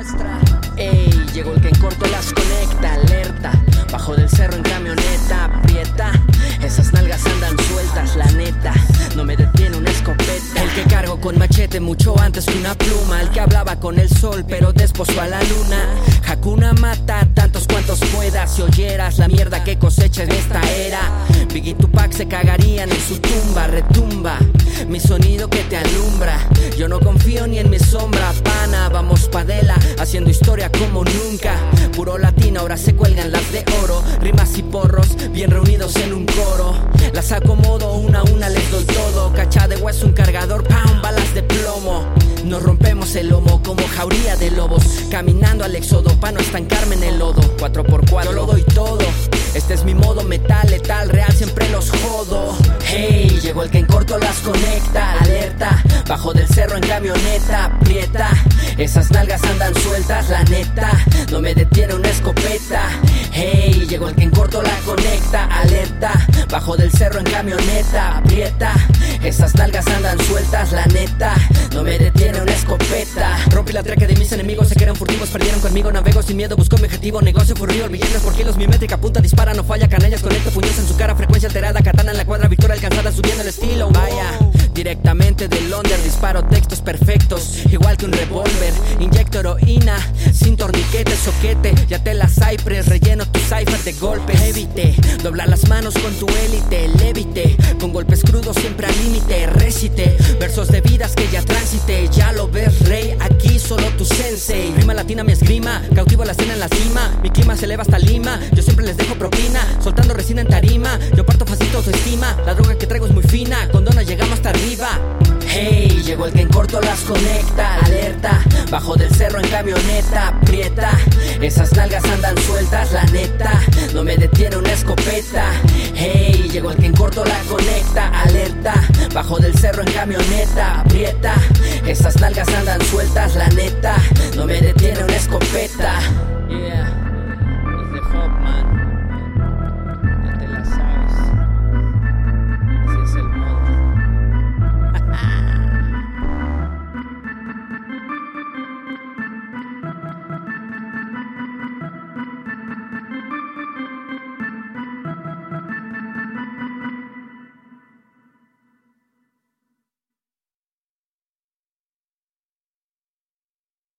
nuestra. Ey, llegó el que en corto las conecta, alerta. Bajo del cerro en camioneta, aprieta. Esas nalgas andan sueltas, la neta. No me detiene una escopeta. El que cargo con machete mucho antes que una pluma. El que hablaba con el sol, pero desposó a la luna. Hakuna mata tantos cuantos puedas. Si oyeras la mierda que cosecha en esta era. Big y Tupac se cagarían en su tumba, retumba. Mi sonido que te alumbra. Yo no confío ni en mi sombra haciendo historia como nunca. Puro latino, ahora se cuelgan las de oro. Rimas y porros, bien reunidos en un coro. Las acomodo una a una, les doy todo. Cacha de hueso, un cargador, pam, balas de plomo. Nos rompemos el lomo como jauría de lobos. Caminando al éxodo pa' no estancarme en el lodo. 4x4 lo doy todo. Este es mi modo metal, letal, real, siempre los jodo. Hey, llegó el que en corto las conecta. Alerta, bajo del cerro en camioneta, aprieta. Esas nalgas andan sueltas, la neta. No me detiene una escopeta. Hey, llegó el que en corto la conecta. Alerta, bajo del cerro en camioneta, aprieta. Esas nalgas andan sueltas, la neta. No me detiene una escopeta. Rompí la traque de mis enemigos, se quedan furtivos, perdieron conmigo. Navego sin miedo, busco mi objetivo. Negocio furrido, billetes por kilos, mi métrica punta, dispara, no falla. Canallas conecto, puños en su cara, frecuencia alterada. Katana en la cuadra, victoria alcanzada, subiendo el estilo. Vaya, directamente del under, disparo textos perfectos. Igual que un revólver, inyecto heroína, sin torniquete, soquete. Ya te la cypress, relleno tu cipher de golpes. Evite, dobla las manos con tu élite, levite. Con golpes crudos siempre al límite, recite. Versos de vidas que ya transite, ya lo ves, rey. Aquí solo tu sensei. Rima latina mi esgrima, cautivo la escena en la cima. Mi clima se eleva hasta Lima. Yo siempre les dejo propina, soltando resina en tarima. Yo parto facito autoestima. La droga que traigo llegamos hasta arriba. Hey, llegó el que en corto las conecta, alerta, bajo del cerro en camioneta, aprieta, esas nalgas andan sueltas, la neta, no me detiene una escopeta. Hey, llegó el que en corto la conecta, alerta, bajo del cerro en camioneta, aprieta, esas nalgas andan sueltas, la neta, no me detiene una escopeta.